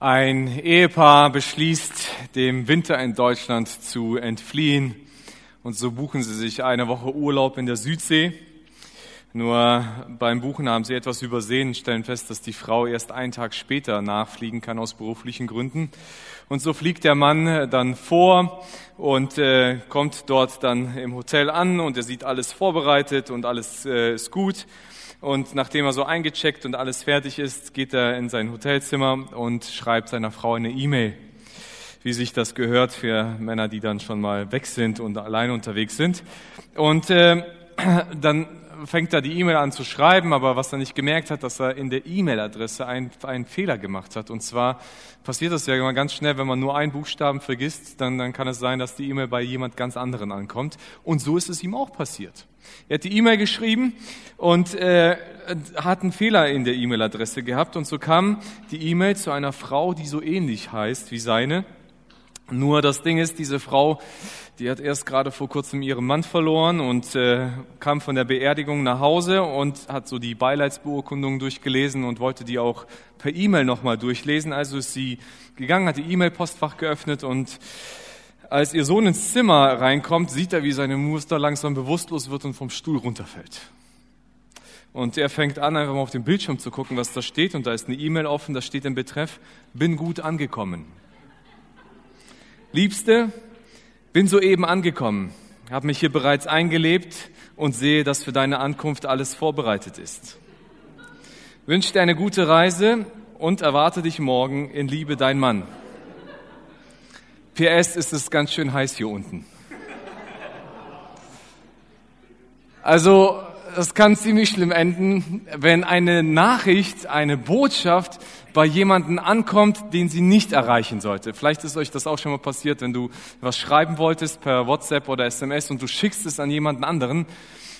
Ein Ehepaar beschließt, dem Winter in Deutschland zu entfliehen und so buchen sie sich eine Woche Urlaub in der Südsee. Nur beim Buchen haben sie etwas übersehen stellen fest, dass die Frau erst einen Tag später nachfliegen kann aus beruflichen Gründen. Und so fliegt der Mann dann vor und äh, kommt dort dann im Hotel an und er sieht alles vorbereitet und alles äh, ist gut. Und nachdem er so eingecheckt und alles fertig ist, geht er in sein Hotelzimmer und schreibt seiner Frau eine E-Mail, wie sich das gehört für Männer, die dann schon mal weg sind und allein unterwegs sind. Und äh, dann fängt er die E-Mail an zu schreiben, aber was er nicht gemerkt hat, dass er in der E-Mail-Adresse einen, einen Fehler gemacht hat. Und zwar passiert das ja immer ganz schnell, wenn man nur einen Buchstaben vergisst, dann, dann kann es sein, dass die E-Mail bei jemand ganz anderen ankommt. Und so ist es ihm auch passiert. Er hat die E-Mail geschrieben und äh, hat einen Fehler in der E-Mail-Adresse gehabt und so kam die E-Mail zu einer Frau, die so ähnlich heißt wie seine. Nur das Ding ist, diese Frau, die hat erst gerade vor kurzem ihren Mann verloren und äh, kam von der Beerdigung nach Hause und hat so die Beileidsbeurkundung durchgelesen und wollte die auch per E-Mail nochmal durchlesen. Also ist sie gegangen, hat die E-Mail-Postfach geöffnet und als ihr Sohn ins Zimmer reinkommt, sieht er, wie seine Muster langsam bewusstlos wird und vom Stuhl runterfällt. Und er fängt an, einfach mal auf den Bildschirm zu gucken, was da steht. Und da ist eine E-Mail offen, da steht im Betreff, bin gut angekommen. Liebste, bin soeben angekommen, habe mich hier bereits eingelebt und sehe, dass für deine Ankunft alles vorbereitet ist. Wünsche dir eine gute Reise und erwarte dich morgen in Liebe dein Mann. PS ist es ganz schön heiß hier unten. Also, das kann ziemlich schlimm enden, wenn eine Nachricht, eine Botschaft bei jemanden ankommt, den sie nicht erreichen sollte. Vielleicht ist euch das auch schon mal passiert, wenn du was schreiben wolltest per WhatsApp oder SMS und du schickst es an jemanden anderen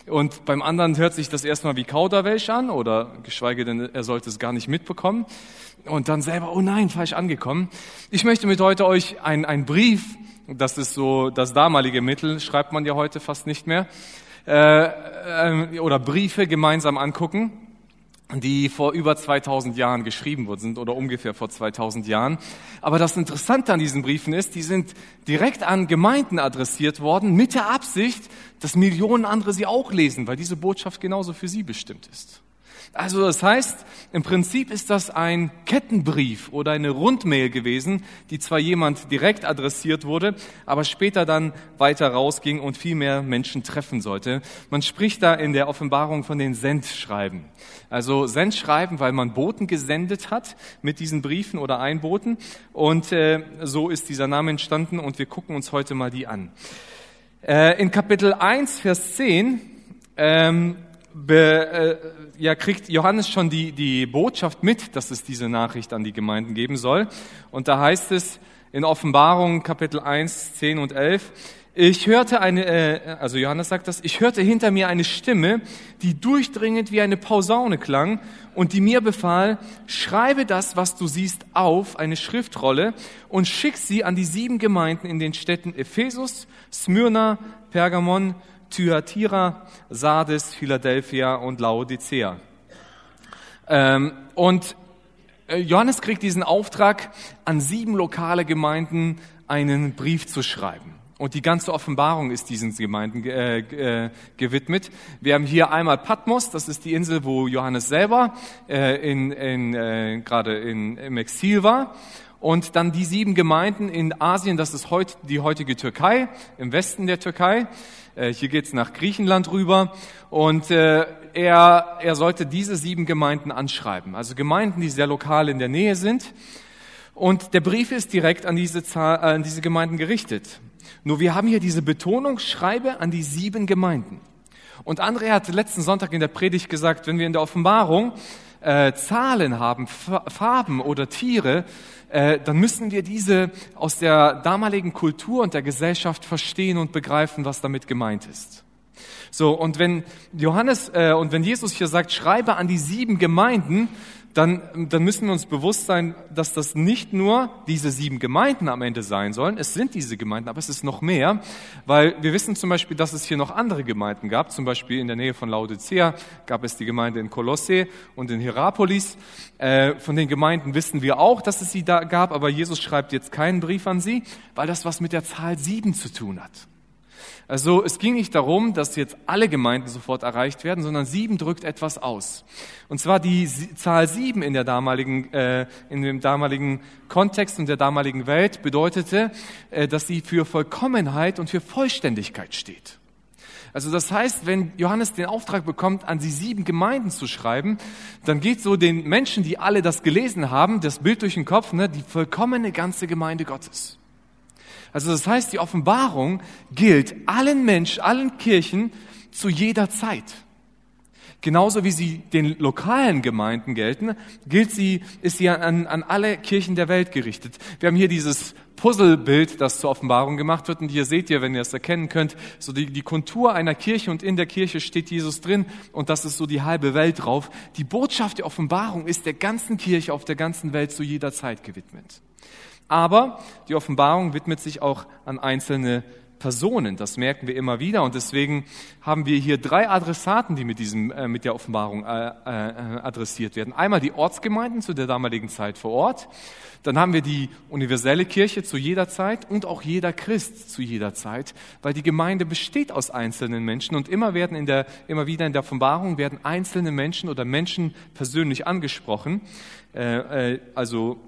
und beim anderen hört sich das erstmal wie Kauderwelsch an oder geschweige denn, er sollte es gar nicht mitbekommen und dann selber, oh nein, falsch angekommen. Ich möchte mit heute euch einen Brief, das ist so das damalige Mittel, schreibt man ja heute fast nicht mehr, äh, äh, oder Briefe gemeinsam angucken, die vor über 2000 Jahren geschrieben worden sind oder ungefähr vor 2000 Jahren. Aber das Interessante an diesen Briefen ist, die sind direkt an Gemeinden adressiert worden mit der Absicht, dass Millionen andere sie auch lesen, weil diese Botschaft genauso für sie bestimmt ist. Also das heißt, im Prinzip ist das ein Kettenbrief oder eine Rundmail gewesen, die zwar jemand direkt adressiert wurde, aber später dann weiter rausging und viel mehr Menschen treffen sollte. Man spricht da in der Offenbarung von den Sendschreiben. Also Sendschreiben, weil man Boten gesendet hat mit diesen Briefen oder Einboten. Und äh, so ist dieser Name entstanden und wir gucken uns heute mal die an. Äh, in Kapitel 1, Vers 10 ähm, be, äh, ja, kriegt Johannes schon die, die Botschaft mit, dass es diese Nachricht an die Gemeinden geben soll. Und da heißt es in Offenbarung Kapitel 1, 10 und 11, ich hörte eine, äh, also Johannes sagt das, ich hörte hinter mir eine Stimme, die durchdringend wie eine Posaune klang und die mir befahl, schreibe das, was du siehst, auf eine Schriftrolle und schick sie an die sieben Gemeinden in den Städten Ephesus, Smyrna, Pergamon, Thyatira, Sardes, Philadelphia und Laodicea. Ähm, und äh, Johannes kriegt diesen Auftrag, an sieben lokale Gemeinden einen Brief zu schreiben. Und die ganze Offenbarung ist diesen Gemeinden äh, äh, gewidmet. Wir haben hier einmal Patmos, das ist die Insel, wo Johannes selber äh, in, in, äh, gerade in, im Exil war. Und dann die sieben Gemeinden in Asien, das ist heute die heutige Türkei, im Westen der Türkei. Äh, hier geht's nach Griechenland rüber. Und äh, er, er sollte diese sieben Gemeinden anschreiben. Also Gemeinden, die sehr lokal in der Nähe sind. Und der Brief ist direkt an diese, Zahl, äh, an diese Gemeinden gerichtet. Nur wir haben hier diese Betonung, schreibe an die sieben Gemeinden. Und André hat letzten Sonntag in der Predigt gesagt, wenn wir in der Offenbarung äh, Zahlen haben, Farben oder Tiere, äh, dann müssen wir diese aus der damaligen Kultur und der Gesellschaft verstehen und begreifen, was damit gemeint ist. So, und wenn Johannes äh, und wenn Jesus hier sagt, schreibe an die sieben Gemeinden, dann, dann müssen wir uns bewusst sein, dass das nicht nur diese sieben Gemeinden am Ende sein sollen. Es sind diese Gemeinden, aber es ist noch mehr, weil wir wissen zum Beispiel, dass es hier noch andere Gemeinden gab. Zum Beispiel in der Nähe von Laodicea gab es die Gemeinde in Kolosse und in Hierapolis. Äh, von den Gemeinden wissen wir auch, dass es sie da gab, aber Jesus schreibt jetzt keinen Brief an sie, weil das was mit der Zahl sieben zu tun hat. Also es ging nicht darum, dass jetzt alle Gemeinden sofort erreicht werden, sondern sieben drückt etwas aus. Und zwar die Zahl sieben in der damaligen, äh, in dem damaligen Kontext und der damaligen Welt bedeutete, äh, dass sie für Vollkommenheit und für Vollständigkeit steht. Also das heißt, wenn Johannes den Auftrag bekommt, an die sieben Gemeinden zu schreiben, dann geht so den Menschen, die alle das gelesen haben, das Bild durch den Kopf, ne, die vollkommene ganze Gemeinde Gottes. Also das heißt, die Offenbarung gilt allen Menschen, allen Kirchen zu jeder Zeit. Genauso wie sie den lokalen Gemeinden gelten, gilt sie, ist sie an, an alle Kirchen der Welt gerichtet. Wir haben hier dieses Puzzlebild, das zur Offenbarung gemacht wird. Und hier seht ihr, wenn ihr es erkennen könnt, so die, die Kontur einer Kirche und in der Kirche steht Jesus drin und das ist so die halbe Welt drauf. Die Botschaft der Offenbarung ist der ganzen Kirche auf der ganzen Welt zu jeder Zeit gewidmet. Aber die Offenbarung widmet sich auch an einzelne Personen. Das merken wir immer wieder. Und deswegen haben wir hier drei Adressaten, die mit, diesem, äh, mit der Offenbarung äh, äh, adressiert werden. Einmal die Ortsgemeinden zu der damaligen Zeit vor Ort. Dann haben wir die universelle Kirche zu jeder Zeit und auch jeder Christ zu jeder Zeit, weil die Gemeinde besteht aus einzelnen Menschen und immer werden in der, immer wieder in der Offenbarung werden einzelne Menschen oder Menschen persönlich angesprochen. Äh, äh, also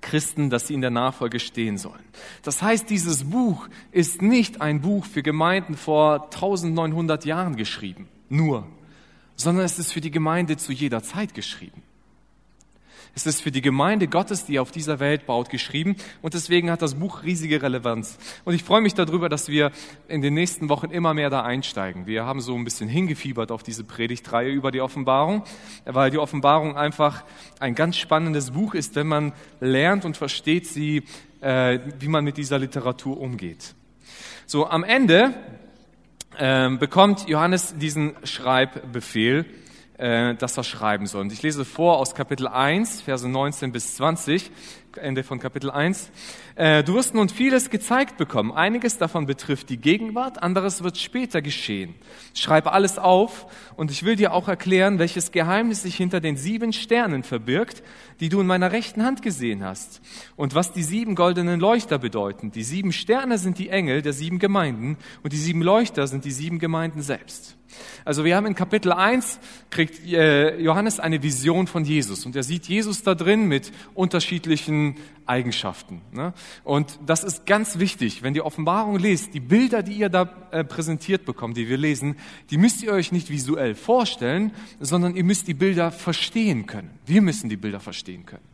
Christen, dass sie in der Nachfolge stehen sollen. Das heißt, dieses Buch ist nicht ein Buch für Gemeinden vor 1900 Jahren geschrieben, nur, sondern es ist für die Gemeinde zu jeder Zeit geschrieben. Es ist für die Gemeinde Gottes, die auf dieser Welt baut, geschrieben und deswegen hat das Buch riesige Relevanz. Und ich freue mich darüber, dass wir in den nächsten Wochen immer mehr da einsteigen. Wir haben so ein bisschen hingefiebert auf diese Predigtreihe über die Offenbarung, weil die Offenbarung einfach ein ganz spannendes Buch ist, wenn man lernt und versteht sie, äh, wie man mit dieser Literatur umgeht. So, am Ende äh, bekommt Johannes diesen Schreibbefehl äh, das er schreiben soll. Und ich lese vor aus Kapitel 1, Verse 19 bis 20, Ende von Kapitel 1. Äh, du wirst nun vieles gezeigt bekommen. Einiges davon betrifft die Gegenwart, anderes wird später geschehen. Schreib alles auf und ich will dir auch erklären, welches Geheimnis sich hinter den sieben Sternen verbirgt, die du in meiner rechten Hand gesehen hast und was die sieben goldenen Leuchter bedeuten. Die sieben Sterne sind die Engel der sieben Gemeinden und die sieben Leuchter sind die sieben Gemeinden selbst. Also wir haben in Kapitel 1 kriegt äh, Johannes eine Vision von Jesus und er sieht Jesus da drin mit unterschiedlichen Eigenschaften. Ne? Und das ist ganz wichtig, wenn ihr Offenbarung lest, die Bilder, die ihr da äh, präsentiert bekommt, die wir lesen, die müsst ihr euch nicht visuell vorstellen, sondern ihr müsst die Bilder verstehen können. Wir müssen die Bilder verstehen können.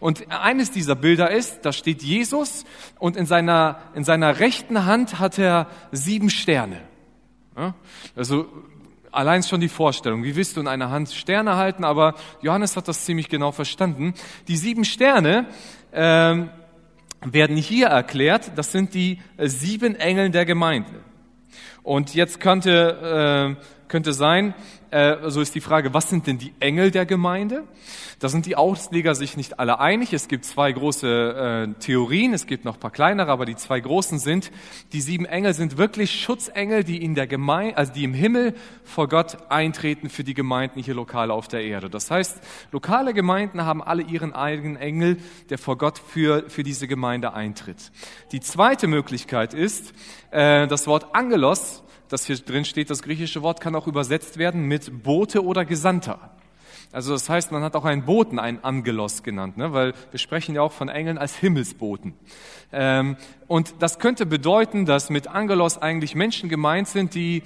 Und eines dieser Bilder ist, da steht Jesus und in seiner, in seiner rechten Hand hat er sieben Sterne. Also allein schon die Vorstellung, wie willst du in einer Hand Sterne halten, aber Johannes hat das ziemlich genau verstanden. Die sieben Sterne ähm, werden hier erklärt, das sind die äh, sieben Engel der Gemeinde. Und jetzt könnte, äh, könnte sein, äh, so ist die Frage, was sind denn die Engel der Gemeinde? Da sind die Ausleger sich nicht alle einig. Es gibt zwei große äh, Theorien, es gibt noch ein paar kleinere, aber die zwei großen sind, die sieben Engel sind wirklich Schutzengel, die in der Gemeinde, also die im Himmel vor Gott eintreten für die Gemeinden hier lokal auf der Erde. Das heißt, lokale Gemeinden haben alle ihren eigenen Engel, der vor Gott für, für diese Gemeinde eintritt. Die zweite Möglichkeit ist, äh, das Wort Angelos, das hier drin steht, das griechische Wort kann auch übersetzt werden mit Bote oder Gesandter. Also das heißt, man hat auch einen Boten, einen Angelos genannt, ne? weil wir sprechen ja auch von Engeln als Himmelsboten. Ähm, und das könnte bedeuten, dass mit Angelos eigentlich Menschen gemeint sind, die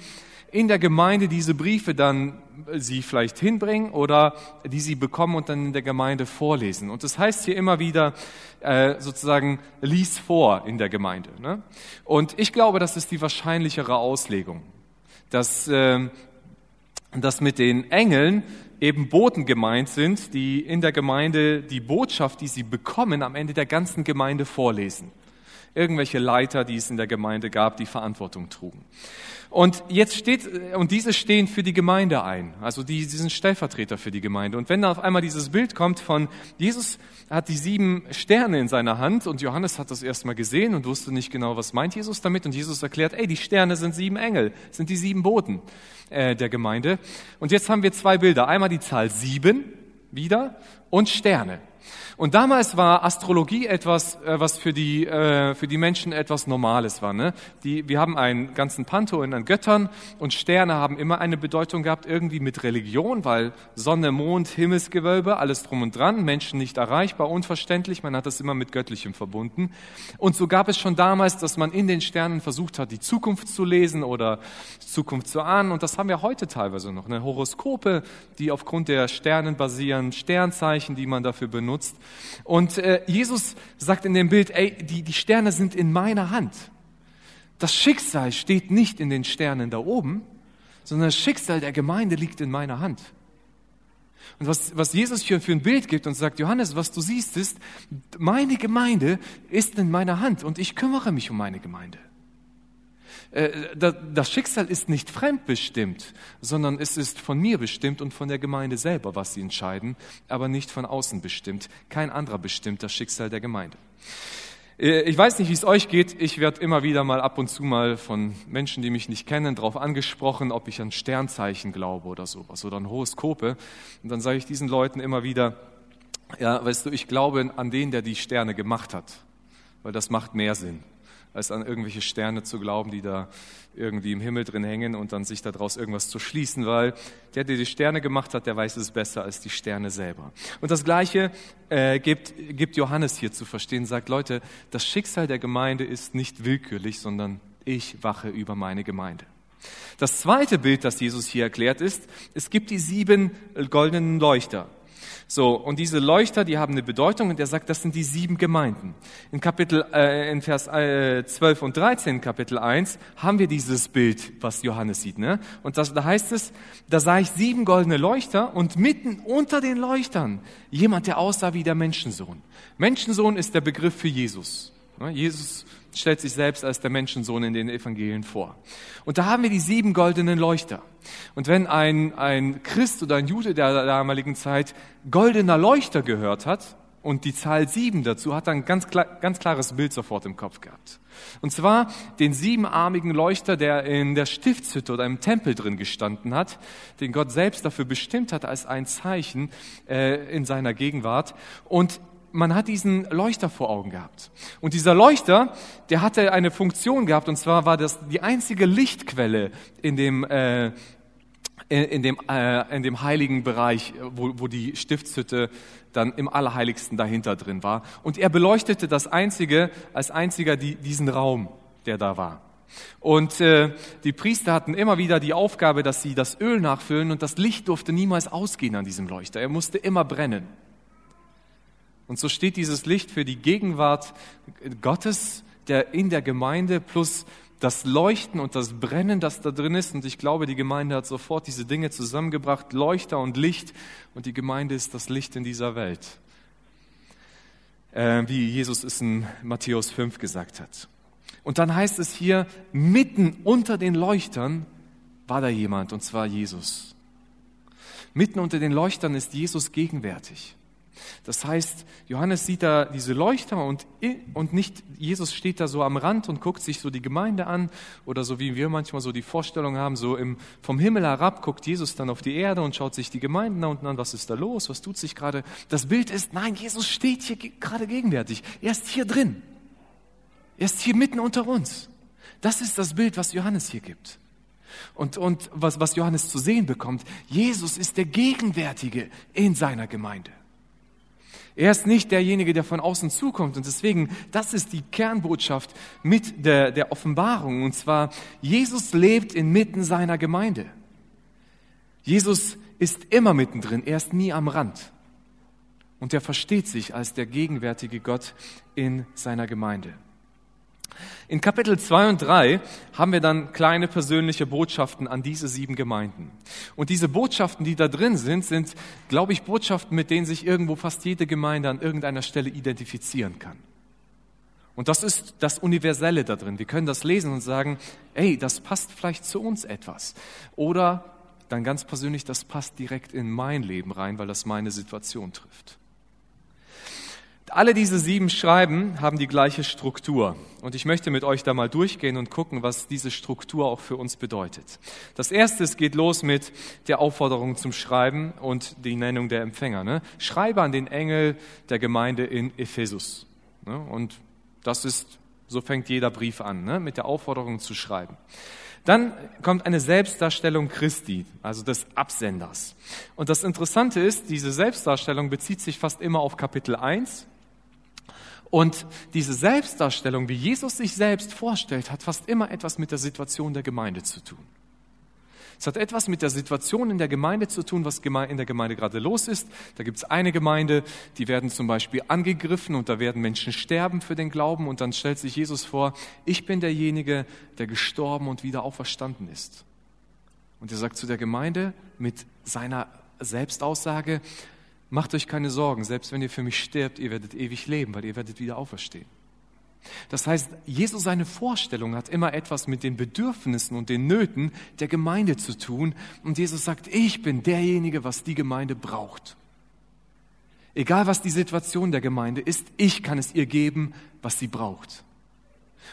in der Gemeinde diese Briefe dann sie vielleicht hinbringen oder die sie bekommen und dann in der Gemeinde vorlesen. Und das heißt hier immer wieder äh, sozusagen lies vor in der Gemeinde. Ne? Und ich glaube, das ist die wahrscheinlichere Auslegung, dass, äh, dass mit den Engeln eben Boten gemeint sind, die in der Gemeinde die Botschaft, die sie bekommen, am Ende der ganzen Gemeinde vorlesen. Irgendwelche Leiter, die es in der Gemeinde gab, die Verantwortung trugen. Und jetzt steht, und diese stehen für die Gemeinde ein. Also die, die sind Stellvertreter für die Gemeinde. Und wenn da auf einmal dieses Bild kommt von Jesus hat die sieben Sterne in seiner Hand und Johannes hat das erstmal gesehen und wusste nicht genau, was meint Jesus damit. Und Jesus erklärt, ey, die Sterne sind sieben Engel, sind die sieben Boten äh, der Gemeinde. Und jetzt haben wir zwei Bilder. Einmal die Zahl sieben wieder und Sterne. Und damals war Astrologie etwas, äh, was für die, äh, für die Menschen etwas Normales war. Ne? Die, wir haben einen ganzen Pantheon an Göttern und Sterne haben immer eine Bedeutung gehabt, irgendwie mit Religion, weil Sonne, Mond, Himmelsgewölbe, alles drum und dran, Menschen nicht erreichbar, unverständlich, man hat das immer mit Göttlichem verbunden. Und so gab es schon damals, dass man in den Sternen versucht hat, die Zukunft zu lesen oder Zukunft zu ahnen. Und das haben wir heute teilweise noch. Ne? Horoskope, die aufgrund der Sternen basieren, Sternzeichen, die man dafür benutzt. Und äh, Jesus sagt in dem Bild, ey, die, die Sterne sind in meiner Hand. Das Schicksal steht nicht in den Sternen da oben, sondern das Schicksal der Gemeinde liegt in meiner Hand. Und was, was Jesus hier für ein Bild gibt und sagt, Johannes, was du siehst, ist, meine Gemeinde ist in meiner Hand und ich kümmere mich um meine Gemeinde. Äh, das Schicksal ist nicht fremdbestimmt, sondern es ist von mir bestimmt und von der Gemeinde selber, was sie entscheiden, aber nicht von außen bestimmt. Kein anderer bestimmt das Schicksal der Gemeinde. Äh, ich weiß nicht, wie es euch geht. Ich werde immer wieder mal ab und zu mal von Menschen, die mich nicht kennen, darauf angesprochen, ob ich an Sternzeichen glaube oder sowas oder an Horoskope. Und dann sage ich diesen Leuten immer wieder, ja, weißt du, ich glaube an den, der die Sterne gemacht hat, weil das macht mehr Sinn als an irgendwelche Sterne zu glauben, die da irgendwie im Himmel drin hängen und dann sich daraus irgendwas zu schließen, weil der, der die Sterne gemacht hat, der weiß es besser als die Sterne selber. Und das Gleiche äh, gibt, gibt Johannes hier zu verstehen, sagt, Leute, das Schicksal der Gemeinde ist nicht willkürlich, sondern ich wache über meine Gemeinde. Das zweite Bild, das Jesus hier erklärt ist, es gibt die sieben goldenen Leuchter. So, und diese Leuchter, die haben eine Bedeutung und er sagt, das sind die sieben Gemeinden. In Kapitel, äh, in Vers äh, 12 und 13, Kapitel 1, haben wir dieses Bild, was Johannes sieht, ne? Und das, da heißt es, da sah ich sieben goldene Leuchter und mitten unter den Leuchtern jemand, der aussah wie der Menschensohn. Menschensohn ist der Begriff für Jesus. Ne? Jesus stellt sich selbst als der Menschensohn in den Evangelien vor. Und da haben wir die sieben goldenen Leuchter. Und wenn ein, ein Christ oder ein Jude der damaligen Zeit goldener Leuchter gehört hat und die Zahl sieben dazu, hat er ein ganz, klar, ganz klares Bild sofort im Kopf gehabt. Und zwar den siebenarmigen Leuchter, der in der Stiftshütte oder im Tempel drin gestanden hat, den Gott selbst dafür bestimmt hat als ein Zeichen äh, in seiner Gegenwart. Und man hat diesen Leuchter vor Augen gehabt. Und dieser Leuchter, der hatte eine Funktion gehabt, und zwar war das die einzige Lichtquelle in dem, äh, in, dem, äh, in dem heiligen Bereich, wo, wo die Stiftshütte dann im Allerheiligsten dahinter drin war. Und er beleuchtete das einzige, als einziger die, diesen Raum, der da war. Und äh, die Priester hatten immer wieder die Aufgabe, dass sie das Öl nachfüllen und das Licht durfte niemals ausgehen an diesem Leuchter. Er musste immer brennen. Und so steht dieses Licht für die Gegenwart Gottes, der in der Gemeinde plus das Leuchten und das Brennen, das da drin ist. Und ich glaube, die Gemeinde hat sofort diese Dinge zusammengebracht, Leuchter und Licht. Und die Gemeinde ist das Licht in dieser Welt. Äh, wie Jesus es in Matthäus 5 gesagt hat. Und dann heißt es hier, mitten unter den Leuchtern war da jemand, und zwar Jesus. Mitten unter den Leuchtern ist Jesus gegenwärtig. Das heißt, Johannes sieht da diese Leuchter und, und nicht Jesus steht da so am Rand und guckt sich so die Gemeinde an oder so wie wir manchmal so die Vorstellung haben, so im, vom Himmel herab guckt Jesus dann auf die Erde und schaut sich die Gemeinden da unten an, was ist da los, was tut sich gerade. Das Bild ist, nein, Jesus steht hier gerade gegenwärtig. Er ist hier drin. Er ist hier mitten unter uns. Das ist das Bild, was Johannes hier gibt. Und, und was, was Johannes zu sehen bekommt, Jesus ist der Gegenwärtige in seiner Gemeinde. Er ist nicht derjenige, der von außen zukommt. Und deswegen, das ist die Kernbotschaft mit der, der Offenbarung. Und zwar, Jesus lebt inmitten seiner Gemeinde. Jesus ist immer mittendrin. Er ist nie am Rand. Und er versteht sich als der gegenwärtige Gott in seiner Gemeinde. In Kapitel 2 und 3 haben wir dann kleine persönliche Botschaften an diese sieben Gemeinden. Und diese Botschaften, die da drin sind, sind, glaube ich, Botschaften, mit denen sich irgendwo fast jede Gemeinde an irgendeiner Stelle identifizieren kann. Und das ist das Universelle da drin. Wir können das lesen und sagen, ey, das passt vielleicht zu uns etwas. Oder dann ganz persönlich, das passt direkt in mein Leben rein, weil das meine Situation trifft. Alle diese sieben Schreiben haben die gleiche Struktur. Und ich möchte mit euch da mal durchgehen und gucken, was diese Struktur auch für uns bedeutet. Das erste geht los mit der Aufforderung zum Schreiben und die Nennung der Empfänger. Ne? Schreibe an den Engel der Gemeinde in Ephesus. Ne? Und das ist, so fängt jeder Brief an, ne? mit der Aufforderung zu schreiben. Dann kommt eine Selbstdarstellung Christi, also des Absenders. Und das Interessante ist, diese Selbstdarstellung bezieht sich fast immer auf Kapitel 1. Und diese Selbstdarstellung, wie Jesus sich selbst vorstellt, hat fast immer etwas mit der Situation der Gemeinde zu tun. Es hat etwas mit der Situation in der Gemeinde zu tun, was in der Gemeinde gerade los ist. Da gibt es eine Gemeinde, die werden zum Beispiel angegriffen und da werden Menschen sterben für den Glauben und dann stellt sich Jesus vor, ich bin derjenige, der gestorben und wieder auferstanden ist. Und er sagt zu der Gemeinde mit seiner Selbstaussage, macht euch keine Sorgen, selbst wenn ihr für mich stirbt, ihr werdet ewig leben, weil ihr werdet wieder auferstehen. Das heißt, Jesus seine Vorstellung hat immer etwas mit den Bedürfnissen und den Nöten der Gemeinde zu tun. Und Jesus sagt, ich bin derjenige, was die Gemeinde braucht. Egal was die Situation der Gemeinde ist, ich kann es ihr geben, was sie braucht.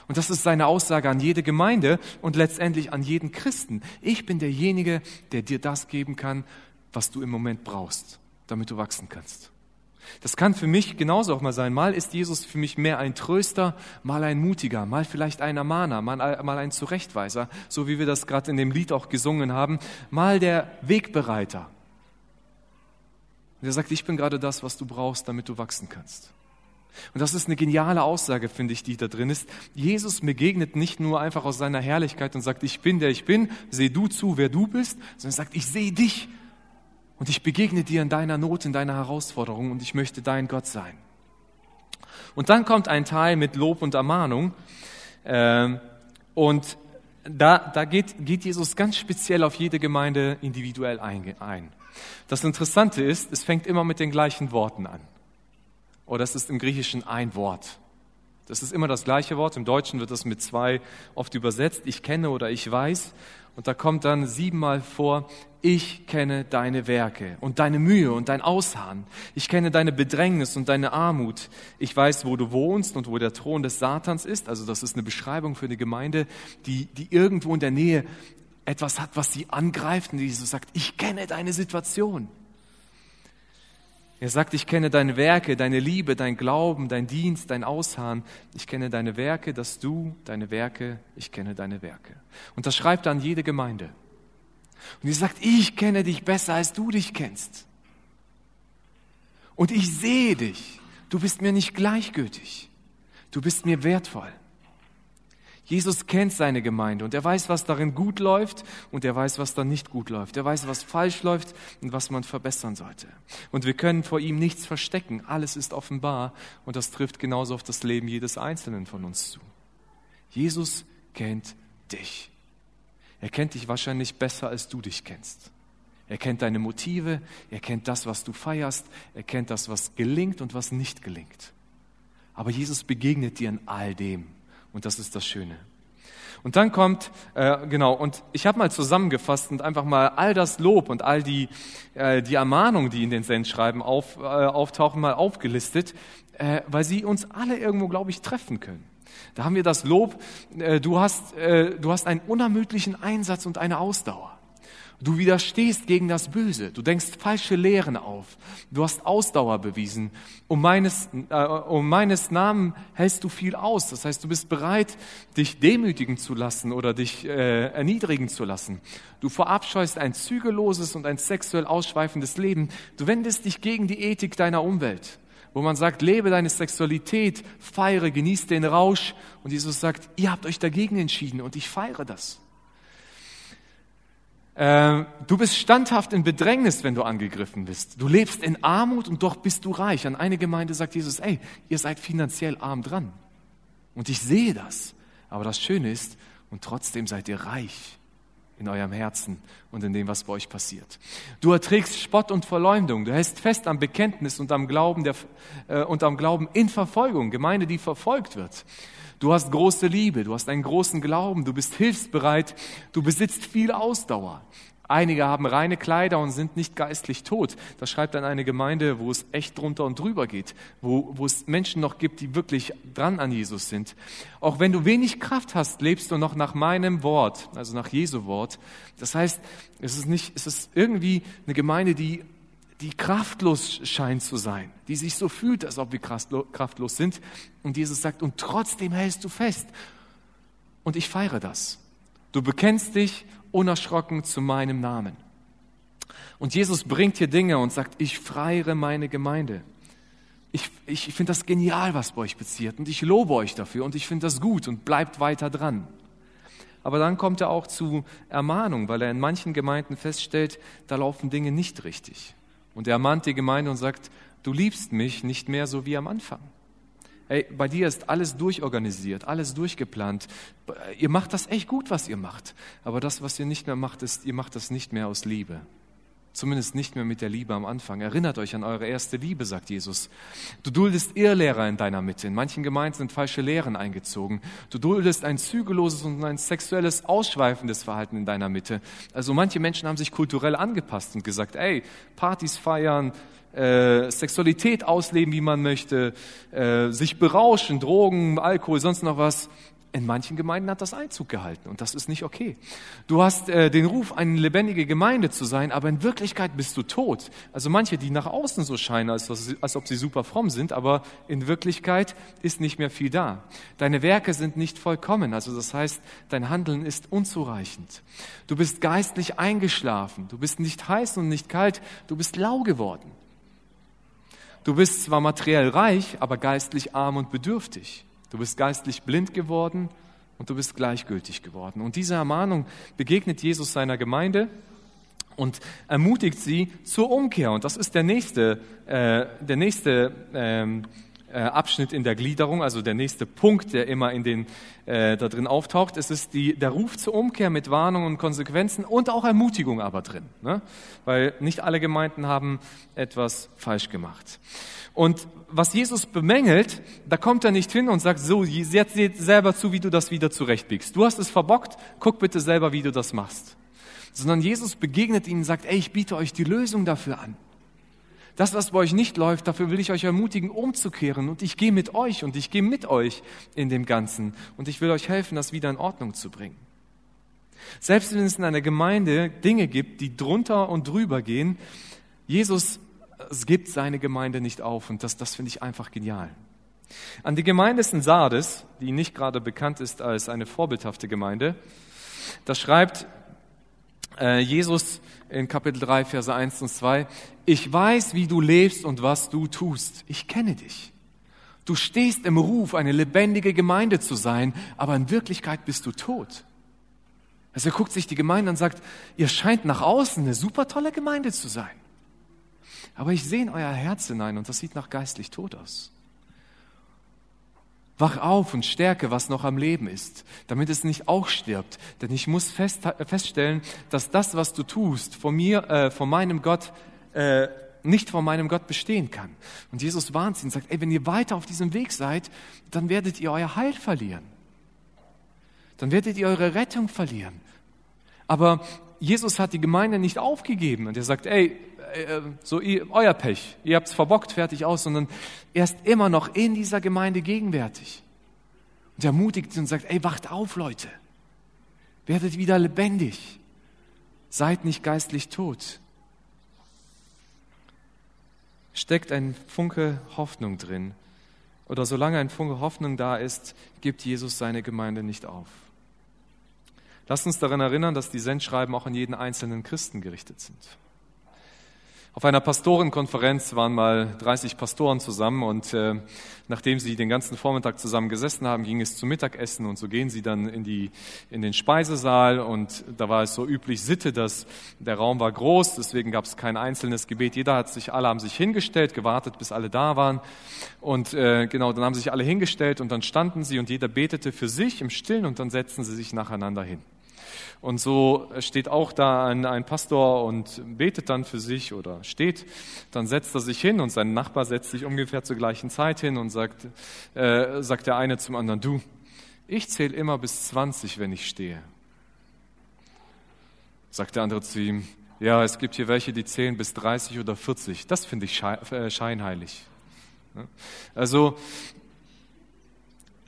Und das ist seine Aussage an jede Gemeinde und letztendlich an jeden Christen. Ich bin derjenige, der dir das geben kann, was du im Moment brauchst, damit du wachsen kannst. Das kann für mich genauso auch mal sein. Mal ist Jesus für mich mehr ein Tröster, mal ein Mutiger, mal vielleicht ein Ermahner, mal, ein Zurechtweiser, so wie wir das gerade in dem Lied auch gesungen haben, mal der Wegbereiter. Und er sagt, ich bin gerade das, was du brauchst, damit du wachsen kannst. Und das ist eine geniale Aussage, finde ich, die da drin ist. Jesus begegnet nicht nur einfach aus seiner Herrlichkeit und sagt, ich bin der ich bin, seh du zu, wer du bist, sondern er sagt, ich sehe dich und ich begegne dir in deiner Not, in deiner Herausforderung und ich möchte dein Gott sein. Und dann kommt ein Teil mit Lob und Ermahnung. Ähm, und da, da geht, geht Jesus ganz speziell auf jede Gemeinde individuell ein. Das Interessante ist, es fängt immer mit den gleichen Worten an. Oder es ist im Griechischen ein Wort. Das ist immer das gleiche Wort. Im Deutschen wird das mit zwei oft übersetzt. Ich kenne oder ich weiß. Und da kommt dann siebenmal vor, ich kenne deine Werke und deine Mühe und dein Ausharren. Ich kenne deine Bedrängnis und deine Armut. Ich weiß, wo du wohnst und wo der Thron des Satans ist. Also das ist eine Beschreibung für eine Gemeinde, die, die irgendwo in der Nähe etwas hat, was sie angreift und die so sagt, ich kenne deine Situation. Er sagt, ich kenne deine Werke, deine Liebe, dein Glauben, dein Dienst, dein Ausharren. Ich kenne deine Werke, dass du, deine Werke, ich kenne deine Werke. Und das schreibt er an jede Gemeinde. Und sie sagt, ich kenne dich besser, als du dich kennst. Und ich sehe dich. Du bist mir nicht gleichgültig. Du bist mir wertvoll. Jesus kennt seine Gemeinde und er weiß, was darin gut läuft und er weiß, was da nicht gut läuft. Er weiß, was falsch läuft und was man verbessern sollte. Und wir können vor ihm nichts verstecken. Alles ist offenbar und das trifft genauso auf das Leben jedes Einzelnen von uns zu. Jesus kennt dich. Er kennt dich wahrscheinlich besser, als du dich kennst. Er kennt deine Motive, er kennt das, was du feierst, er kennt das, was gelingt und was nicht gelingt. Aber Jesus begegnet dir in all dem. Und das ist das Schöne. Und dann kommt, äh, genau, und ich habe mal zusammengefasst und einfach mal all das Lob und all die, äh, die Ermahnungen, die in den Sendschreiben auf, äh, auftauchen, mal aufgelistet, äh, weil sie uns alle irgendwo, glaube ich, treffen können. Da haben wir das Lob, äh, du, hast, äh, du hast einen unermüdlichen Einsatz und eine Ausdauer. Du widerstehst gegen das Böse. Du denkst falsche Lehren auf. Du hast Ausdauer bewiesen. Um meines, äh, um meines Namen hältst du viel aus. Das heißt, du bist bereit, dich demütigen zu lassen oder dich äh, erniedrigen zu lassen. Du verabscheust ein zügelloses und ein sexuell ausschweifendes Leben. Du wendest dich gegen die Ethik deiner Umwelt wo man sagt, lebe deine Sexualität, feiere, genieße den Rausch. Und Jesus sagt, ihr habt euch dagegen entschieden und ich feiere das. Äh, du bist standhaft in Bedrängnis, wenn du angegriffen bist. Du lebst in Armut und doch bist du reich. An eine Gemeinde sagt Jesus, ey, ihr seid finanziell arm dran. Und ich sehe das. Aber das Schöne ist, und trotzdem seid ihr reich in eurem Herzen und in dem, was bei euch passiert. Du erträgst Spott und Verleumdung. Du hältst fest am Bekenntnis und am Glauben, der, äh, und am Glauben in Verfolgung, Gemeinde, die verfolgt wird. Du hast große Liebe, du hast einen großen Glauben, du bist hilfsbereit, du besitzt viel Ausdauer. Einige haben reine Kleider und sind nicht geistlich tot. Das schreibt dann eine Gemeinde, wo es echt drunter und drüber geht, wo, wo es Menschen noch gibt, die wirklich dran an Jesus sind. Auch wenn du wenig Kraft hast, lebst du noch nach meinem Wort, also nach Jesu Wort. Das heißt, es ist nicht, es ist irgendwie eine Gemeinde, die die kraftlos scheint zu sein, die sich so fühlt, als ob wir kraftlos sind. Und Jesus sagt, und trotzdem hältst du fest. Und ich feiere das. Du bekennst dich unerschrocken zu meinem Namen. Und Jesus bringt hier Dinge und sagt, ich freiere meine Gemeinde. Ich, ich finde das genial, was bei euch passiert und ich lobe euch dafür und ich finde das gut und bleibt weiter dran. Aber dann kommt er auch zu Ermahnung, weil er in manchen Gemeinden feststellt, da laufen Dinge nicht richtig. Und er ermahnt die Gemeinde und sagt, du liebst mich nicht mehr so wie am Anfang. Ey, bei dir ist alles durchorganisiert, alles durchgeplant. Ihr macht das echt gut, was ihr macht. Aber das, was ihr nicht mehr macht, ist, ihr macht das nicht mehr aus Liebe. Zumindest nicht mehr mit der Liebe am Anfang. Erinnert euch an eure erste Liebe, sagt Jesus. Du duldest Irrlehrer in deiner Mitte. In manchen Gemeinden sind falsche Lehren eingezogen. Du duldest ein zügelloses und ein sexuelles, ausschweifendes Verhalten in deiner Mitte. Also manche Menschen haben sich kulturell angepasst und gesagt, ey, Partys feiern, äh, Sexualität ausleben, wie man möchte, äh, sich berauschen, Drogen, Alkohol, sonst noch was. In manchen Gemeinden hat das Einzug gehalten und das ist nicht okay. Du hast äh, den Ruf, eine lebendige Gemeinde zu sein, aber in Wirklichkeit bist du tot. Also manche, die nach außen so scheinen, als, als ob sie super fromm sind, aber in Wirklichkeit ist nicht mehr viel da. Deine Werke sind nicht vollkommen, also das heißt, dein Handeln ist unzureichend. Du bist geistlich eingeschlafen, du bist nicht heiß und nicht kalt, du bist lau geworden. Du bist zwar materiell reich, aber geistlich arm und bedürftig. Du bist geistlich blind geworden und du bist gleichgültig geworden. Und diese Ermahnung begegnet Jesus seiner Gemeinde und ermutigt sie zur Umkehr. Und das ist der nächste, äh, der nächste ähm, äh, Abschnitt in der Gliederung, also der nächste Punkt, der immer in den, äh, da drin auftaucht. Es ist die, der Ruf zur Umkehr mit Warnungen und Konsequenzen und auch Ermutigung aber drin, ne? weil nicht alle Gemeinden haben etwas falsch gemacht. Und was Jesus bemängelt, da kommt er nicht hin und sagt, so, jetzt seht selber zu, wie du das wieder zurechtbiegst. Du hast es verbockt, guck bitte selber, wie du das machst. Sondern Jesus begegnet ihnen und sagt, ey, ich biete euch die Lösung dafür an. Das, was bei euch nicht läuft, dafür will ich euch ermutigen, umzukehren. Und ich gehe mit euch und ich gehe mit euch in dem Ganzen. Und ich will euch helfen, das wieder in Ordnung zu bringen. Selbst wenn es in einer Gemeinde Dinge gibt, die drunter und drüber gehen, Jesus es gibt seine Gemeinde nicht auf. Und das, das finde ich einfach genial. An die Gemeinde in Sardes, die nicht gerade bekannt ist als eine vorbildhafte Gemeinde, da schreibt Jesus in Kapitel 3, Verse 1 und 2, ich weiß, wie du lebst und was du tust. Ich kenne dich. Du stehst im Ruf, eine lebendige Gemeinde zu sein, aber in Wirklichkeit bist du tot. Also er guckt sich die Gemeinde an und sagt, ihr scheint nach außen eine super tolle Gemeinde zu sein. Aber ich sehe in euer Herz hinein und das sieht nach geistlich tot aus. Wach auf und stärke, was noch am Leben ist, damit es nicht auch stirbt. Denn ich muss fest, feststellen, dass das, was du tust, von mir, äh, von meinem Gott, äh, nicht von meinem Gott bestehen kann. Und Jesus warnt sie und sagt, ey, wenn ihr weiter auf diesem Weg seid, dann werdet ihr euer Heil verlieren. Dann werdet ihr eure Rettung verlieren. Aber Jesus hat die Gemeinde nicht aufgegeben und er sagt, ey, äh, so ihr, euer Pech, ihr habt's verbockt, fertig aus, sondern er ist immer noch in dieser Gemeinde gegenwärtig. Und er ermutigt sie und sagt, ey, wacht auf, Leute. Werdet wieder lebendig. Seid nicht geistlich tot. Steckt ein Funke Hoffnung drin. Oder solange ein Funke Hoffnung da ist, gibt Jesus seine Gemeinde nicht auf. Lasst uns daran erinnern, dass die Sendschreiben auch an jeden einzelnen Christen gerichtet sind. Auf einer Pastorenkonferenz waren mal 30 Pastoren zusammen und äh, nachdem sie den ganzen Vormittag zusammen gesessen haben, ging es zum Mittagessen und so gehen sie dann in, die, in den Speisesaal und da war es so üblich Sitte, dass der Raum war groß, deswegen gab es kein einzelnes Gebet. Jeder hat sich, alle haben sich hingestellt, gewartet, bis alle da waren und äh, genau, dann haben sich alle hingestellt und dann standen sie und jeder betete für sich im Stillen und dann setzten sie sich nacheinander hin. Und so steht auch da ein, ein, Pastor und betet dann für sich oder steht. Dann setzt er sich hin und sein Nachbar setzt sich ungefähr zur gleichen Zeit hin und sagt, äh, sagt der eine zum anderen, du, ich zähle immer bis 20, wenn ich stehe. Sagt der andere zu ihm, ja, es gibt hier welche, die zählen bis 30 oder 40. Das finde ich äh, scheinheilig. Also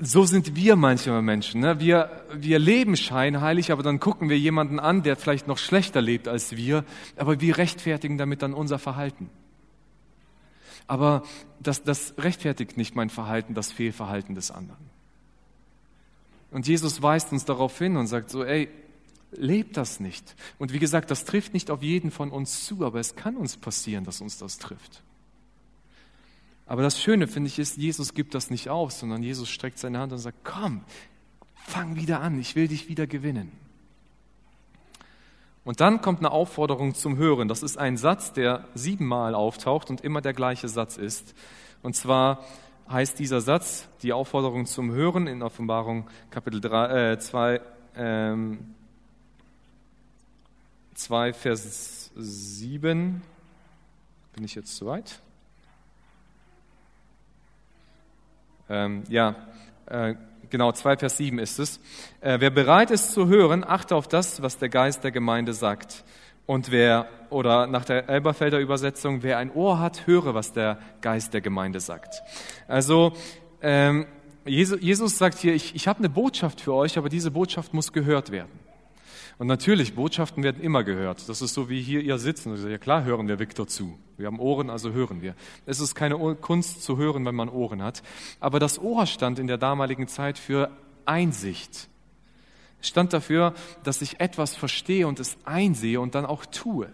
so sind wir manchmal Menschen. Ne? Wir, wir leben scheinheilig, aber dann gucken wir jemanden an, der vielleicht noch schlechter lebt als wir, aber wir rechtfertigen damit dann unser Verhalten. Aber das, das rechtfertigt nicht mein Verhalten, das Fehlverhalten des anderen. Und Jesus weist uns darauf hin und sagt so, ey, lebt das nicht. Und wie gesagt, das trifft nicht auf jeden von uns zu, aber es kann uns passieren, dass uns das trifft. Aber das Schöne, finde ich, ist, Jesus gibt das nicht auf, sondern Jesus streckt seine Hand und sagt, komm, fang wieder an, ich will dich wieder gewinnen. Und dann kommt eine Aufforderung zum Hören. Das ist ein Satz, der siebenmal auftaucht und immer der gleiche Satz ist. Und zwar heißt dieser Satz, die Aufforderung zum Hören in Offenbarung Kapitel 3, äh, 2, ähm, 2, Vers 7. Bin ich jetzt zu weit? Ähm, ja, äh, genau, 2 Vers 7 ist es. Äh, wer bereit ist zu hören, achte auf das, was der Geist der Gemeinde sagt. Und wer, oder nach der Elberfelder Übersetzung, wer ein Ohr hat, höre, was der Geist der Gemeinde sagt. Also, ähm, Jesus sagt hier, ich, ich habe eine Botschaft für euch, aber diese Botschaft muss gehört werden. Und natürlich, Botschaften werden immer gehört. Das ist so wie hier ihr sitzen. Ja klar hören wir Viktor zu. Wir haben Ohren, also hören wir. Es ist keine Kunst zu hören, wenn man Ohren hat. Aber das Ohr stand in der damaligen Zeit für Einsicht. Stand dafür, dass ich etwas verstehe und es einsehe und dann auch tue.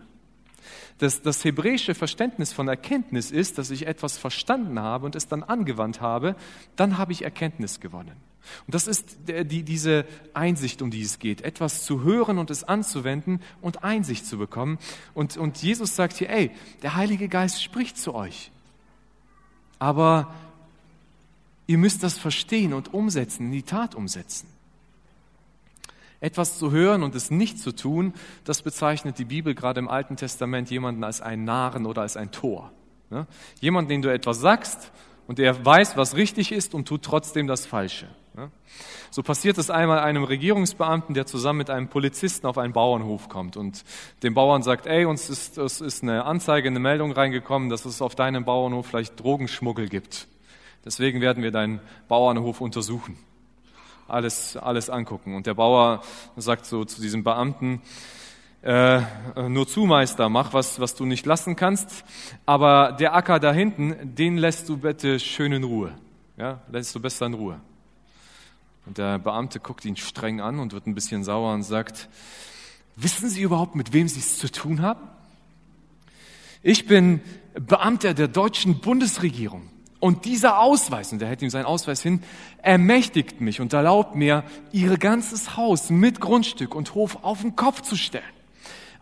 Das, das hebräische Verständnis von Erkenntnis ist, dass ich etwas verstanden habe und es dann angewandt habe, dann habe ich Erkenntnis gewonnen. Und das ist die, diese Einsicht, um die es geht, etwas zu hören und es anzuwenden und Einsicht zu bekommen. Und, und Jesus sagt hier, ey, der Heilige Geist spricht zu euch. Aber ihr müsst das verstehen und umsetzen, in die Tat umsetzen. Etwas zu hören und es nicht zu tun, das bezeichnet die Bibel gerade im Alten Testament jemanden als einen Narren oder als ein Tor. Ne? Jemand, den du etwas sagst und er weiß, was richtig ist und tut trotzdem das Falsche. So passiert es einmal einem Regierungsbeamten, der zusammen mit einem Polizisten auf einen Bauernhof kommt und dem Bauern sagt, ey, uns ist, es ist eine Anzeige, eine Meldung reingekommen, dass es auf deinem Bauernhof vielleicht Drogenschmuggel gibt. Deswegen werden wir deinen Bauernhof untersuchen. Alles, alles angucken. Und der Bauer sagt so zu diesem Beamten, äh, nur zu, Meister, mach was, was du nicht lassen kannst, aber der Acker da hinten, den lässt du bitte schön in Ruhe. Ja, lässt du besser in Ruhe. Und der Beamte guckt ihn streng an und wird ein bisschen sauer und sagt, wissen Sie überhaupt, mit wem Sie es zu tun haben? Ich bin Beamter der deutschen Bundesregierung. Und dieser Ausweis, und er hält ihm seinen Ausweis hin, ermächtigt mich und erlaubt mir, ihr ganzes Haus mit Grundstück und Hof auf den Kopf zu stellen.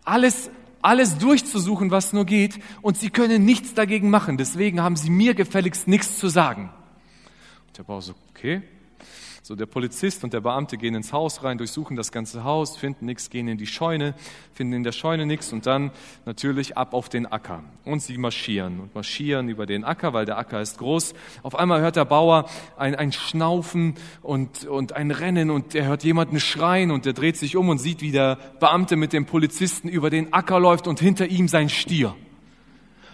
Alles, alles durchzusuchen, was nur geht, und sie können nichts dagegen machen. Deswegen haben sie mir gefälligst nichts zu sagen. Und der Bauer so, okay, so der Polizist und der Beamte gehen ins Haus rein, durchsuchen das ganze Haus, finden nichts, gehen in die Scheune, finden in der Scheune nichts und dann natürlich ab auf den Acker. Und sie marschieren und marschieren über den Acker, weil der Acker ist groß. Auf einmal hört der Bauer ein, ein Schnaufen und, und ein Rennen und er hört jemanden schreien und er dreht sich um und sieht, wie der Beamte mit dem Polizisten über den Acker läuft und hinter ihm sein Stier.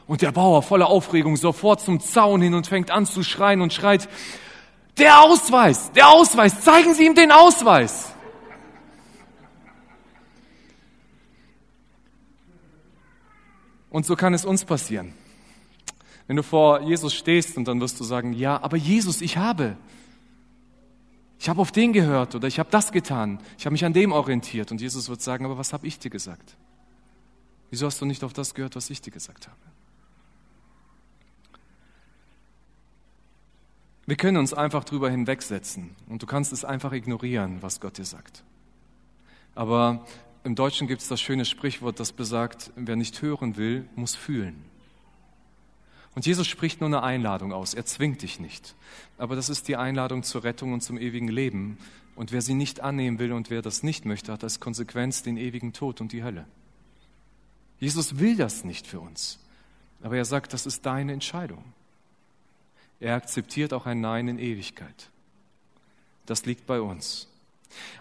Und der Bauer voller Aufregung sofort zum Zaun hin und fängt an zu schreien und schreit, der Ausweis, der Ausweis, zeigen Sie ihm den Ausweis. Und so kann es uns passieren. Wenn du vor Jesus stehst und dann wirst du sagen, ja, aber Jesus, ich habe. Ich habe auf den gehört oder ich habe das getan. Ich habe mich an dem orientiert. Und Jesus wird sagen, aber was habe ich dir gesagt? Wieso hast du nicht auf das gehört, was ich dir gesagt habe? Wir können uns einfach drüber hinwegsetzen und du kannst es einfach ignorieren, was Gott dir sagt. Aber im Deutschen gibt es das schöne Sprichwort, das besagt, wer nicht hören will, muss fühlen. Und Jesus spricht nur eine Einladung aus, er zwingt dich nicht. Aber das ist die Einladung zur Rettung und zum ewigen Leben, Und wer sie nicht annehmen will und wer das nicht möchte, hat als Konsequenz den ewigen Tod und die Hölle. Jesus will das nicht für uns. Aber er sagt, das ist deine Entscheidung. Er akzeptiert auch ein Nein in Ewigkeit. Das liegt bei uns.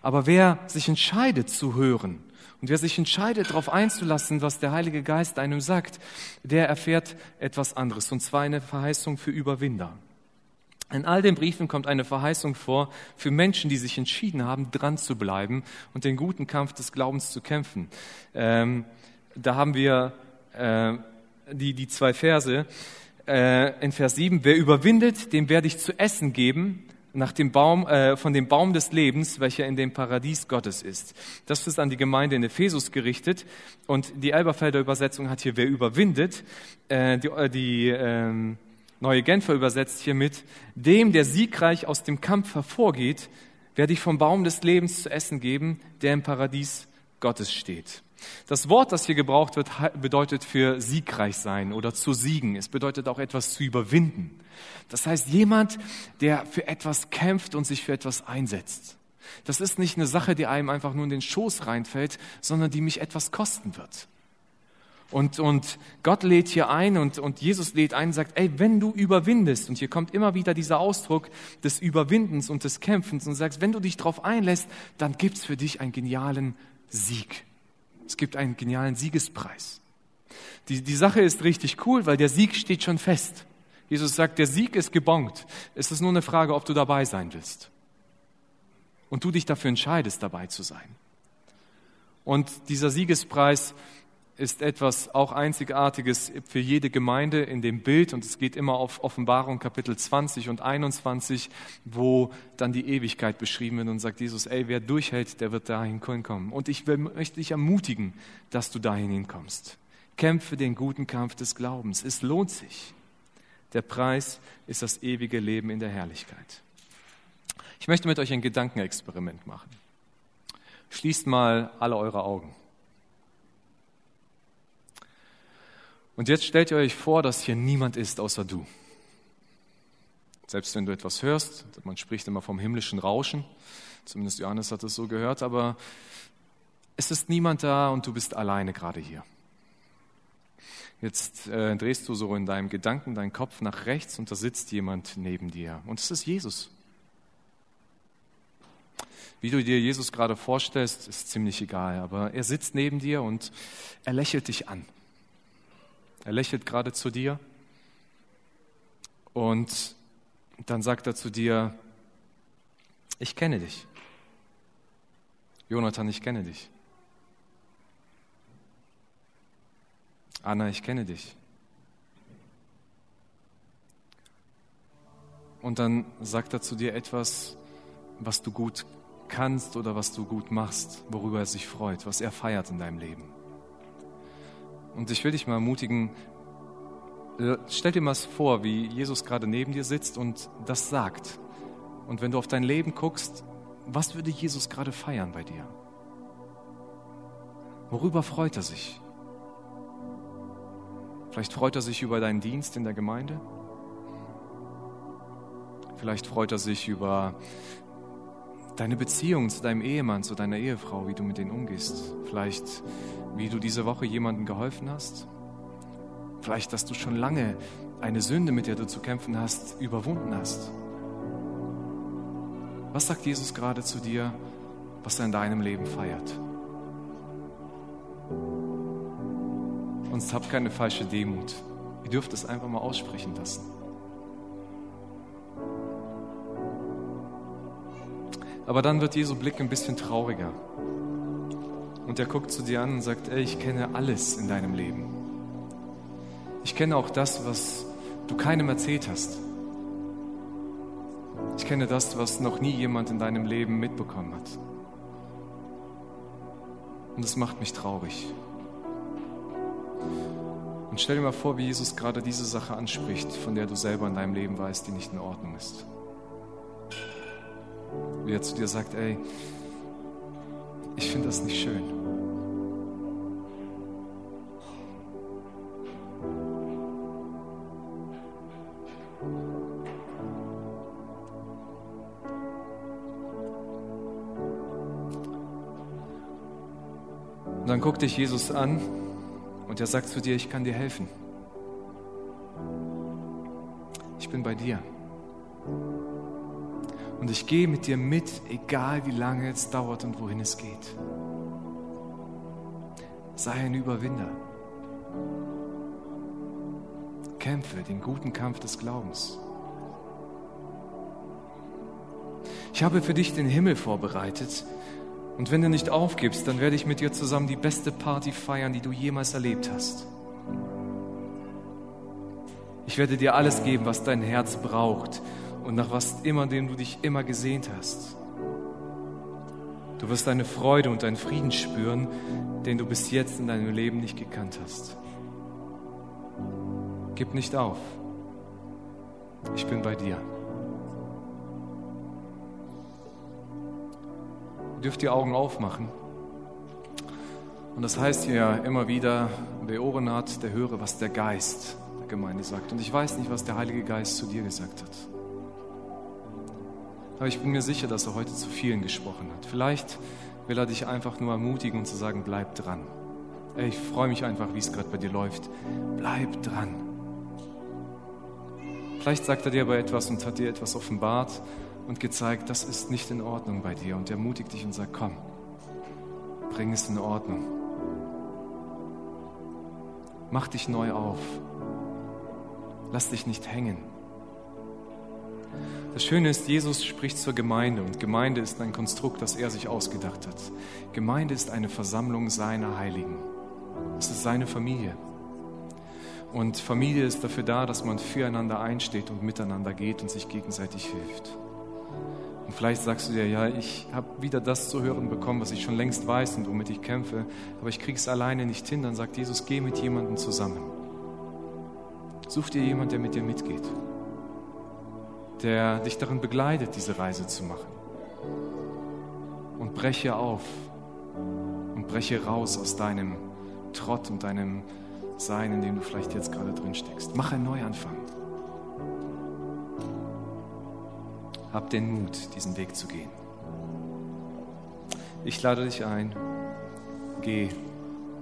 Aber wer sich entscheidet zu hören und wer sich entscheidet, darauf einzulassen, was der Heilige Geist einem sagt, der erfährt etwas anderes, und zwar eine Verheißung für Überwinder. In all den Briefen kommt eine Verheißung vor für Menschen, die sich entschieden haben, dran zu bleiben und den guten Kampf des Glaubens zu kämpfen. Ähm, da haben wir äh, die, die zwei Verse. Äh, in Vers 7, wer überwindet, dem werde ich zu essen geben, nach dem Baum, äh, von dem Baum des Lebens, welcher in dem Paradies Gottes ist. Das ist an die Gemeinde in Ephesus gerichtet. Und die Elberfelder Übersetzung hat hier, wer überwindet, äh, die, äh, die ähm, neue Genfer übersetzt hiermit, dem, der siegreich aus dem Kampf hervorgeht, werde ich vom Baum des Lebens zu essen geben, der im Paradies Gottes steht. Das Wort, das hier gebraucht wird, bedeutet für siegreich sein oder zu siegen. Es bedeutet auch etwas zu überwinden. Das heißt, jemand, der für etwas kämpft und sich für etwas einsetzt. Das ist nicht eine Sache, die einem einfach nur in den Schoß reinfällt, sondern die mich etwas kosten wird. Und, und Gott lädt hier ein und, und Jesus lädt ein und sagt, ey, wenn du überwindest, und hier kommt immer wieder dieser Ausdruck des Überwindens und des Kämpfens und sagst, wenn du dich darauf einlässt, dann gibt's für dich einen genialen Sieg. Es gibt einen genialen Siegespreis. Die, die Sache ist richtig cool, weil der Sieg steht schon fest. Jesus sagt, der Sieg ist gebongt. Es ist nur eine Frage, ob du dabei sein willst. Und du dich dafür entscheidest, dabei zu sein. Und dieser Siegespreis ist etwas auch Einzigartiges für jede Gemeinde in dem Bild und es geht immer auf Offenbarung Kapitel 20 und 21, wo dann die Ewigkeit beschrieben wird und sagt Jesus, ey, wer durchhält, der wird dahin kommen. Und ich möchte dich ermutigen, dass du dahin hinkommst. Kämpfe den guten Kampf des Glaubens. Es lohnt sich. Der Preis ist das ewige Leben in der Herrlichkeit. Ich möchte mit euch ein Gedankenexperiment machen. Schließt mal alle eure Augen. Und jetzt stellt ihr euch vor, dass hier niemand ist außer du. Selbst wenn du etwas hörst, man spricht immer vom himmlischen Rauschen, zumindest Johannes hat es so gehört, aber es ist niemand da und du bist alleine gerade hier. Jetzt äh, drehst du so in deinem Gedanken deinen Kopf nach rechts und da sitzt jemand neben dir und es ist Jesus. Wie du dir Jesus gerade vorstellst, ist ziemlich egal, aber er sitzt neben dir und er lächelt dich an. Er lächelt gerade zu dir und dann sagt er zu dir, ich kenne dich. Jonathan, ich kenne dich. Anna, ich kenne dich. Und dann sagt er zu dir etwas, was du gut kannst oder was du gut machst, worüber er sich freut, was er feiert in deinem Leben. Und ich will dich mal ermutigen, äh, stell dir mal vor, wie Jesus gerade neben dir sitzt und das sagt. Und wenn du auf dein Leben guckst, was würde Jesus gerade feiern bei dir? Worüber freut er sich? Vielleicht freut er sich über deinen Dienst in der Gemeinde. Vielleicht freut er sich über deine Beziehung zu deinem Ehemann, zu deiner Ehefrau, wie du mit denen umgehst. Vielleicht, wie du diese Woche jemandem geholfen hast. Vielleicht, dass du schon lange eine Sünde, mit der du zu kämpfen hast, überwunden hast. Was sagt Jesus gerade zu dir, was er in deinem Leben feiert? Und habt keine falsche Demut. Ihr dürft es einfach mal aussprechen lassen. Aber dann wird Jesu Blick ein bisschen trauriger. Und er guckt zu dir an und sagt, ey, ich kenne alles in deinem Leben. Ich kenne auch das, was du keinem erzählt hast. Ich kenne das, was noch nie jemand in deinem Leben mitbekommen hat. Und das macht mich traurig. Und stell dir mal vor, wie Jesus gerade diese Sache anspricht, von der du selber in deinem Leben weißt, die nicht in Ordnung ist wie er zu dir sagt, ey, ich finde das nicht schön. Und dann guckt dich Jesus an und er sagt zu dir, ich kann dir helfen. Ich bin bei dir. Und ich gehe mit dir mit, egal wie lange es dauert und wohin es geht. Sei ein Überwinder. Kämpfe den guten Kampf des Glaubens. Ich habe für dich den Himmel vorbereitet. Und wenn du nicht aufgibst, dann werde ich mit dir zusammen die beste Party feiern, die du jemals erlebt hast. Ich werde dir alles geben, was dein Herz braucht und nach was immer, dem du dich immer gesehnt hast. Du wirst deine Freude und deinen Frieden spüren, den du bis jetzt in deinem Leben nicht gekannt hast. Gib nicht auf. Ich bin bei dir. Ihr dürft die Augen aufmachen. Und das heißt ja immer wieder, wer Ohren hat, der höre, was der Geist der Gemeinde sagt. Und ich weiß nicht, was der Heilige Geist zu dir gesagt hat. Aber ich bin mir sicher, dass er heute zu vielen gesprochen hat. Vielleicht will er dich einfach nur ermutigen und zu sagen, bleib dran. Ich freue mich einfach, wie es gerade bei dir läuft. Bleib dran. Vielleicht sagt er dir aber etwas und hat dir etwas offenbart und gezeigt, das ist nicht in Ordnung bei dir. Und er ermutigt dich und sagt, komm, bring es in Ordnung. Mach dich neu auf. Lass dich nicht hängen. Das Schöne ist, Jesus spricht zur Gemeinde und Gemeinde ist ein Konstrukt, das er sich ausgedacht hat. Gemeinde ist eine Versammlung seiner Heiligen. Es ist seine Familie. Und Familie ist dafür da, dass man füreinander einsteht und miteinander geht und sich gegenseitig hilft. Und vielleicht sagst du dir, ja, ich habe wieder das zu hören bekommen, was ich schon längst weiß und womit ich kämpfe, aber ich kriege es alleine nicht hin. Dann sagt Jesus, geh mit jemandem zusammen. Such dir jemanden, der mit dir mitgeht der dich darin begleitet, diese Reise zu machen. Und breche auf und breche raus aus deinem Trott und deinem Sein, in dem du vielleicht jetzt gerade drin steckst. Mach einen Neuanfang. Hab den Mut, diesen Weg zu gehen. Ich lade dich ein, geh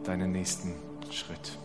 deinen nächsten Schritt.